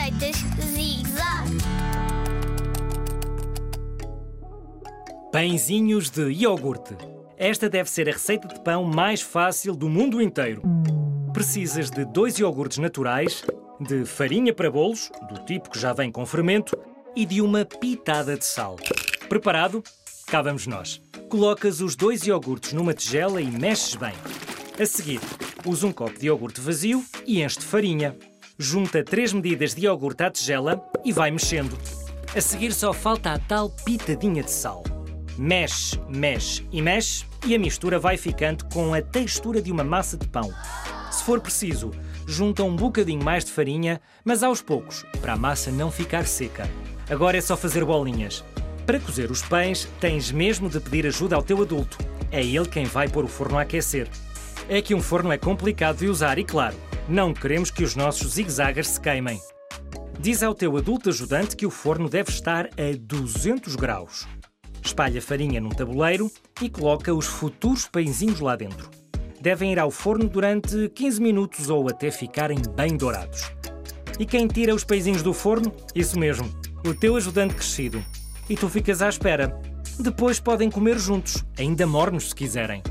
Receitas Zig-Zag. Pãezinhos de iogurte. Esta deve ser a receita de pão mais fácil do mundo inteiro. Precisas de dois iogurtes naturais, de farinha para bolos, do tipo que já vem com fermento, e de uma pitada de sal. Preparado? Cá vamos nós. Colocas os dois iogurtes numa tigela e mexes bem. A seguir, usa um copo de iogurte vazio e enche de farinha. Junta 3 medidas de iogurte à tigela e vai mexendo. A seguir só falta a tal pitadinha de sal. Mexe, mexe e mexe e a mistura vai ficando com a textura de uma massa de pão. Se for preciso, junta um bocadinho mais de farinha, mas aos poucos, para a massa não ficar seca. Agora é só fazer bolinhas. Para cozer os pães, tens mesmo de pedir ajuda ao teu adulto. É ele quem vai pôr o forno a aquecer. É que um forno é complicado de usar e, claro, não queremos que os nossos zigzaggers se queimem. Diz ao teu adulto ajudante que o forno deve estar a 200 graus. Espalha farinha num tabuleiro e coloca os futuros pãezinhos lá dentro. Devem ir ao forno durante 15 minutos ou até ficarem bem dourados. E quem tira os pãezinhos do forno? Isso mesmo, o teu ajudante crescido. E tu ficas à espera. Depois podem comer juntos, ainda mornos se quiserem.